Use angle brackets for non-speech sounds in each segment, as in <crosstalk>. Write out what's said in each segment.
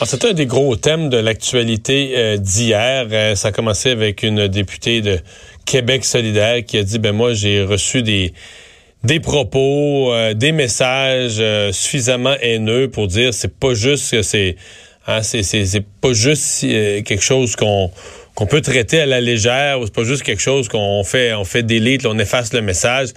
Ah, C'était un des gros thèmes de l'actualité euh, d'hier. Euh, ça a commencé avec une députée de Québec solidaire qui a dit, ben moi j'ai reçu des des propos, euh, des messages suffisamment haineux pour dire c'est pas juste que c'est hein, c'est c'est pas juste quelque chose qu'on qu'on peut traiter à la légère ou c'est pas juste quelque chose qu'on fait on fait d'élite, on efface le message.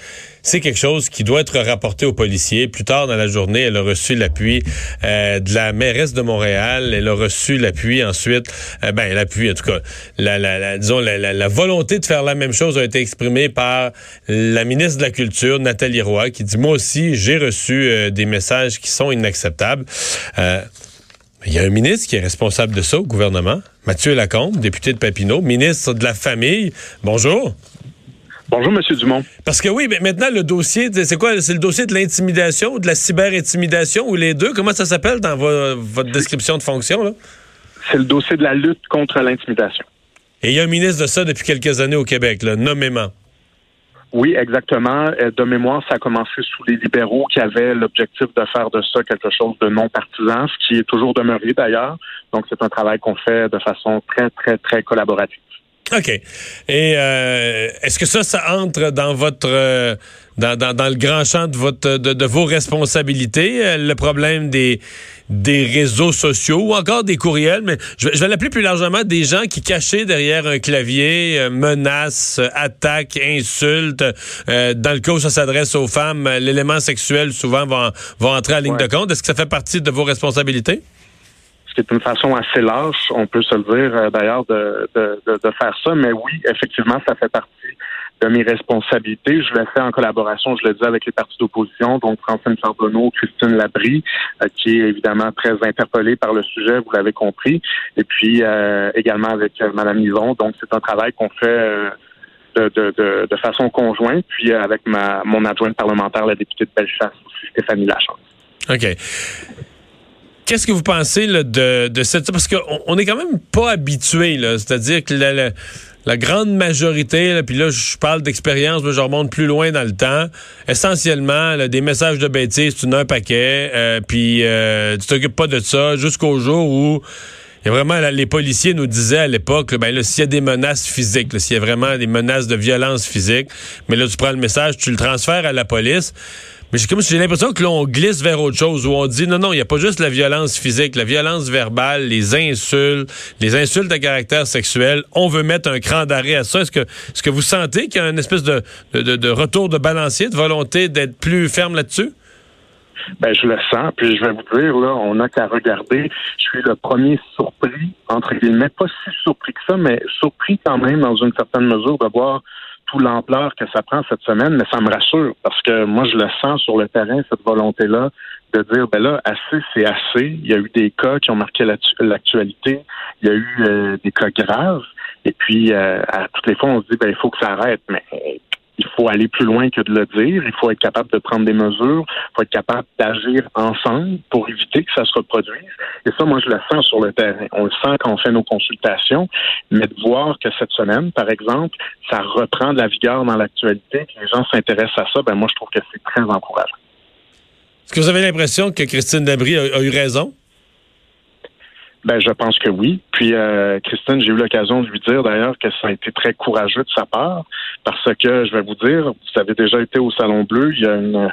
C'est quelque chose qui doit être rapporté aux policiers. Plus tard dans la journée, elle a reçu l'appui euh, de la mairesse de Montréal. Elle a reçu l'appui ensuite, euh, ben l'appui en tout cas, la, la, la disons la, volonté de faire la même chose a été exprimée par la ministre de la Culture, Nathalie Roy, qui dit moi aussi j'ai reçu euh, des messages qui sont inacceptables. Il y a un ministre qui est responsable de ça au gouvernement, Mathieu Lacombe, député de Papineau, ministre de la Famille. Bonjour. Bonjour, Monsieur Dumont. Parce que oui, mais maintenant, le dossier, c'est quoi? C'est le dossier de l'intimidation ou de la cyber-intimidation ou les deux? Comment ça s'appelle dans vo votre description de fonction? C'est le dossier de la lutte contre l'intimidation. Et il y a un ministre de ça depuis quelques années au Québec, là, nommément. Oui, exactement. Euh, de mémoire, ça a commencé sous les libéraux qui avaient l'objectif de faire de ça quelque chose de non partisan, ce qui est toujours demeuré d'ailleurs. Donc, c'est un travail qu'on fait de façon très, très, très collaborative. OK. Et euh, est-ce que ça, ça entre dans votre euh, dans, dans, dans, le grand champ de votre de, de vos responsabilités, euh, le problème des des réseaux sociaux ou encore des courriels, mais je vais, je vais l'appeler plus largement des gens qui cachés derrière un clavier menacent, attaquent, insultent. Euh, dans le cas où ça s'adresse aux femmes, l'élément sexuel souvent va, va entrer en ligne ouais. de compte. Est-ce que ça fait partie de vos responsabilités? C'est une façon assez lâche, on peut se le dire euh, d'ailleurs, de, faire ça. Mais oui, effectivement, ça fait partie de mes responsabilités. Je le fais en collaboration, je le dis, avec les partis d'opposition, donc Francine Charbonneau, Christine Labrie, euh, qui est évidemment très interpellée par le sujet, vous l'avez compris, et puis euh, également avec Mme Yvon. Donc, c'est un travail qu'on fait de, façon conjointe, puis avec mon adjointe parlementaire, la députée de Bellechasse, Stéphanie Lachance. OK. Qu'est-ce que vous pensez de, de cette... Parce qu'on on est quand même pas habitué, c'est-à-dire que la, grande majorité, puis là, je parle d'expérience, mais je remonte plus loin dans le temps, essentiellement, des messages de bêtises, tu n'as un paquet, euh, puis euh, tu t'occupes pas de ça jusqu'au jour où... Y a vraiment, là, les policiers nous disaient à l'époque, ben s'il y a des menaces physiques, s'il y a vraiment des menaces de violence physique, mais là, tu prends le message, tu le transfères à la police. Mais j'ai comme j'ai l'impression que l'on glisse vers autre chose où on dit non non, il n'y a pas juste la violence physique, la violence verbale, les insultes, les insultes à caractère sexuel. On veut mettre un cran d'arrêt à ça. Est-ce que est-ce que vous sentez qu'il y a une espèce de, de, de retour de balancier, de volonté d'être plus ferme là-dessus? Ben, je le sens, puis je vais vous dire, là, on n'a qu'à regarder. Je suis le premier surpris, entre guillemets, pas si surpris que ça, mais surpris quand même dans une certaine mesure de voir tout l'ampleur que ça prend cette semaine, mais ça me rassure parce que moi, je le sens sur le terrain, cette volonté-là de dire, ben là, assez, c'est assez. Il y a eu des cas qui ont marqué l'actualité. Il y a eu euh, des cas graves. Et puis, euh, à toutes les fois, on se dit, ben, il faut que ça arrête. Mais il faut aller plus loin que de le dire. Il faut être capable de prendre des mesures. Il faut être capable d'agir ensemble pour éviter que ça se reproduise. Et ça, moi, je le sens sur le terrain. On le sent quand on fait nos consultations. Mais de voir que cette semaine, par exemple, ça reprend de la vigueur dans l'actualité, que les gens s'intéressent à ça, ben moi, je trouve que c'est très encourageant. Est-ce que vous avez l'impression que Christine Dabry a, a eu raison? Ben, je pense que oui. Puis, euh, Christine, j'ai eu l'occasion de lui dire d'ailleurs que ça a été très courageux de sa part, parce que je vais vous dire, vous avez déjà été au Salon Bleu, il y a une,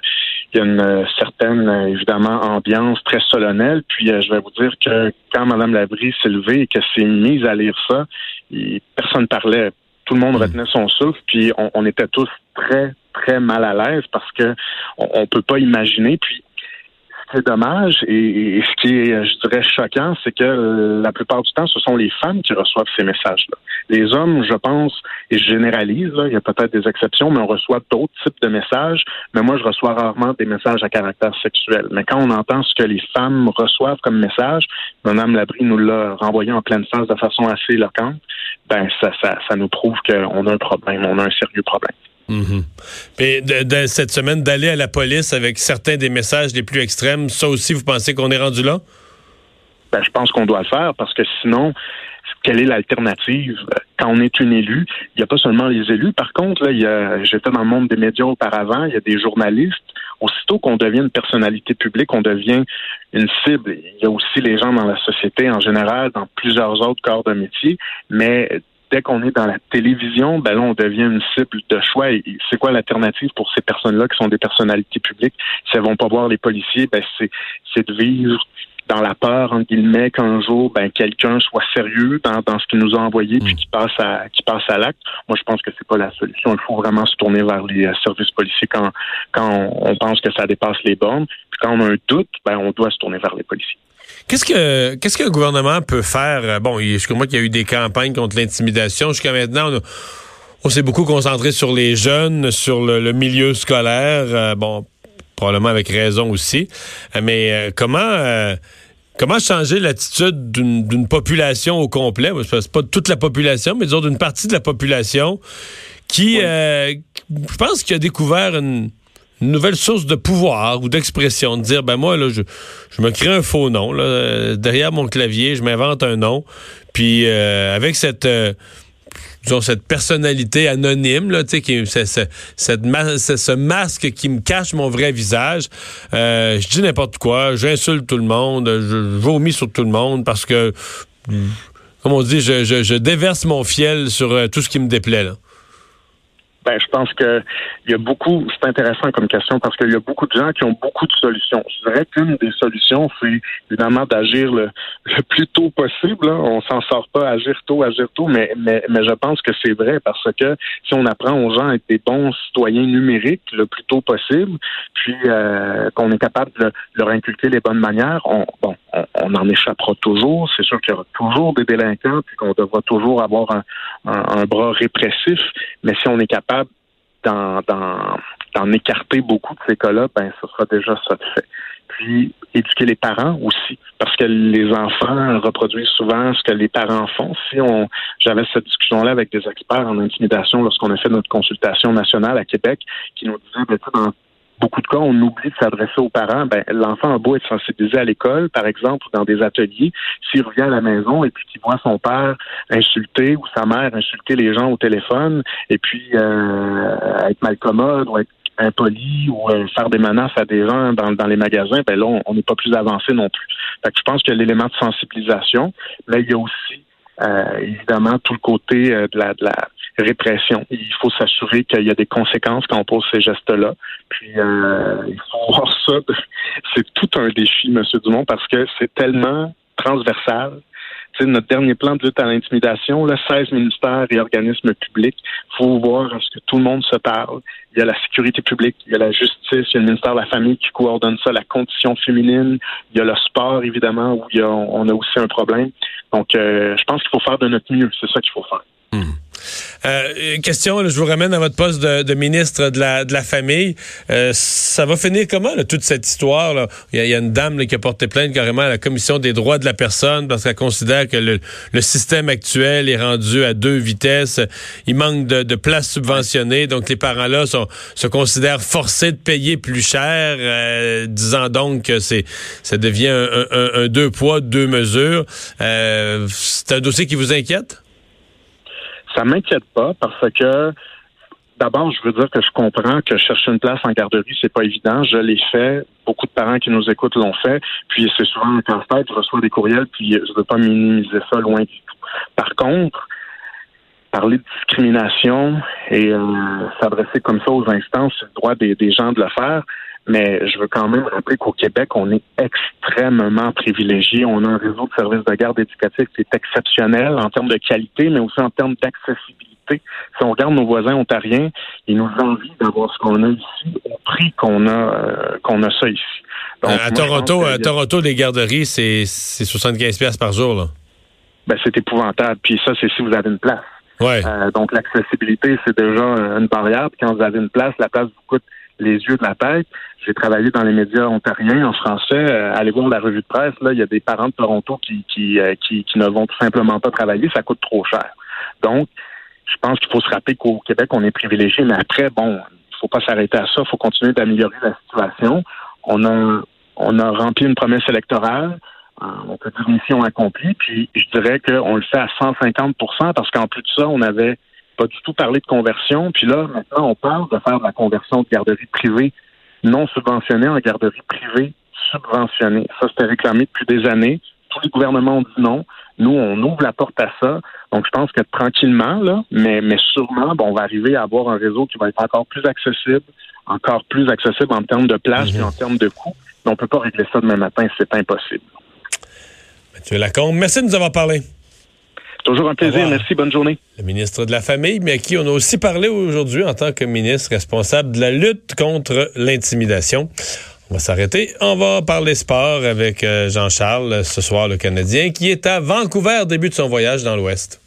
il y a une certaine, évidemment, ambiance très solennelle. Puis, euh, je vais vous dire que quand Mme Labrie s'est levée et qu'elle s'est mise à lire ça, il, personne parlait. Tout le monde retenait son souffle, puis on, on était tous très, très mal à l'aise parce que on, on peut pas imaginer. Puis, ce qui est dommage et, ce qui est, je dirais, choquant, c'est que la plupart du temps, ce sont les femmes qui reçoivent ces messages-là. Les hommes, je pense, et je généralise, là, il y a peut-être des exceptions, mais on reçoit d'autres types de messages. Mais moi, je reçois rarement des messages à caractère sexuel. Mais quand on entend ce que les femmes reçoivent comme message, Mme Labrie nous l'a renvoyé en pleine face de façon assez éloquente, ben ça, ça, ça nous prouve qu'on a un problème, on a un sérieux problème. Mhm. de, cette semaine, d'aller à la police avec certains des messages les plus extrêmes, ça aussi, vous pensez qu'on est rendu là? Ben, je pense qu'on doit le faire parce que sinon, quelle est l'alternative quand on est une élue? Il n'y a pas seulement les élus. Par contre, là, j'étais dans le monde des médias auparavant, il y a des journalistes. Aussitôt qu'on devient une personnalité publique, on devient une cible. Il y a aussi les gens dans la société en général, dans plusieurs autres corps de métier, mais dès qu'on est dans la télévision, ben là, on devient une cible de choix. Et c'est quoi l'alternative pour ces personnes-là qui sont des personnalités publiques? Si elles vont pas voir les policiers, ben c'est, c'est de vivre dans la peur, entre guillemets, qu'un jour, ben, quelqu'un soit sérieux dans, dans ce qu'il nous a envoyé puis mm. qui passe à qui passe à l'acte. Moi, je pense que c'est pas la solution. Il faut vraiment se tourner vers les euh, services policiers quand, quand on, pense que ça dépasse les bornes. Puis quand on a un doute, ben, on doit se tourner vers les policiers. Qu'est-ce que qu'est-ce qu'un gouvernement peut faire? Euh, bon, je crois qu'il y a eu des campagnes contre l'intimidation. Jusqu'à maintenant, on, s'est beaucoup concentré sur les jeunes, sur le, milieu scolaire. Euh, bon, probablement avec raison aussi. Euh, mais comment comment changer l'attitude d'une population au complet? C'est pas toute la population, mais disons d'une partie de la population qui, je pense, qui a découvert une une nouvelle source de pouvoir ou d'expression, de dire ben moi là je, je me crée un faux nom là, derrière mon clavier, je m'invente un nom, puis euh, avec cette euh, disons, cette personnalité anonyme là, qui ce masque qui me cache mon vrai visage, euh, je dis n'importe quoi, j'insulte tout le monde, je, vomis sur tout le monde parce que comme on dit, je, je, je déverse mon fiel sur tout ce qui me déplaît. Ben, je pense que il y a beaucoup, c'est intéressant comme question parce qu'il y a beaucoup de gens qui ont beaucoup de solutions. Je dirais qu'une des solutions, c'est évidemment d'agir le, plus tôt possible. On s'en sort pas agir tôt, agir tôt, mais, mais, mais je pense que c'est vrai parce que si on apprend aux gens à être des bons citoyens numériques le plus tôt possible, puis euh, qu'on est capable de leur inculquer les bonnes manières, on, bon, on, en échappera toujours. C'est sûr qu'il y aura toujours des délinquants, puis qu'on devra toujours avoir un, un bras répressif, mais si on est capable d'en écarter beaucoup de ces cas-là, ben ce sera déjà ça de fait. Puis éduquer les parents aussi, parce que les enfants reproduisent souvent ce que les parents font. Si on, j'avais cette discussion-là avec des experts en intimidation lorsqu'on a fait notre consultation nationale à Québec, qui nous disaient, ben, dans beaucoup de cas, on oublie de s'adresser aux parents. Ben, l'enfant a beau être sensibilisé à l'école, par exemple, ou dans des ateliers, s'il revient à la maison et puis qu'il voit son père insulter ou sa mère insulter les gens au téléphone, et puis euh, être malcommode ou être impoli ou euh, faire des menaces à des gens dans, dans les magasins, ben là, on n'est pas plus avancé non plus. Fait que je pense que l'élément de sensibilisation, là, il y a aussi euh, évidemment tout le côté de la, de la répression. Il faut s'assurer qu'il y a des conséquences quand on pose ces gestes-là. Puis euh, il faut <laughs> voir ça. C'est tout un défi, M. Dumont, parce que c'est tellement transversal. C'est notre dernier plan de lutte à l'intimidation, là, 16 ministères et organismes publics. Il faut voir est-ce que tout le monde se parle. Il y a la sécurité publique, il y a la justice, il y a le ministère de la Famille qui coordonne ça, la condition féminine, il y a le sport, évidemment, où y a, on a aussi un problème. Donc, euh, je pense qu'il faut faire de notre mieux. C'est ça qu'il faut faire. Mmh. Euh, question, je vous ramène à votre poste de, ministre de la, de la Famille. Euh, ça va finir comment, toute cette histoire? Là? Il, y a, une dame qui a porté plainte carrément à la Commission des droits de la personne parce qu'elle considère que le, système actuel est rendu à deux vitesses. Il manque de, de places subventionnées, donc les parents-là se considèrent forcés de payer plus cher, euh, disant donc que c'est ça devient un, un, deux poids, deux mesures. c'est un dossier qui vous inquiète? Ça m'inquiète pas parce que D'abord, je veux dire que je comprends que chercher une place en garderie, c'est pas évident. Je l'ai fait. Beaucoup de parents qui nous écoutent l'ont fait. Puis c'est souvent un casse-tête. Je reçois des courriels, puis je veux pas minimiser ça loin du tout. Par contre, parler de discrimination et euh, s'adresser comme ça aux instances, c'est le droit des, des gens de le faire. Mais je veux quand même rappeler qu'au Québec, on est extrêmement privilégié. On a un réseau de services de garde éducatifs qui est exceptionnel en termes de qualité, mais aussi en termes d'accessibilité accessibilité. Si on regarde nos voisins ontariens, ils nous envient d'avoir ce qu'on a ici au prix qu'on a euh, qu'on a ça ici. Donc, à Toronto, à Toronto, les garderies, c'est 75 pièces par jour là. Ben, c'est épouvantable. Puis ça, c'est si vous avez une place. Ouais. Euh, donc l'accessibilité, c'est déjà une barrière. Puis quand vous avez une place, la place vous coûte les yeux de la tête. J'ai travaillé dans les médias ontariens en français. Euh, allez voir la revue de presse. Là, il y a des parents de Toronto qui qui, euh, qui, qui ne vont tout simplement pas travailler. Ça coûte trop cher. Donc, je pense qu'il faut se rappeler qu'au Québec, on est privilégié. Mais après, bon, il faut pas s'arrêter à ça. Il faut continuer d'améliorer la situation. On a on a rempli une promesse électorale. Euh, on peut dire mission accomplie. Puis je dirais qu'on le fait à 150% parce qu'en plus de ça, on avait pas du tout parlé de conversion. Puis là, maintenant, on parle de faire de la conversion de garderie privée non subventionnée en garderie privée subventionnée. Ça, c'était réclamé depuis des années. Tous les gouvernements ont dit non. Nous, on ouvre la porte à ça. Donc, je pense que tranquillement, là, mais, mais sûrement, bon, on va arriver à avoir un réseau qui va être encore plus accessible, encore plus accessible en termes de place et en termes de coûts. Mais on ne peut pas régler ça demain matin, c'est impossible. Mathieu Lacombe, merci de nous avoir parlé. Toujours un plaisir. Merci. Bonne journée. Le ministre de la Famille, mais à qui on a aussi parlé aujourd'hui en tant que ministre responsable de la lutte contre l'intimidation. On va s'arrêter. On va parler sport avec euh, Jean-Charles ce soir, le Canadien, qui est à Vancouver, début de son voyage dans l'Ouest.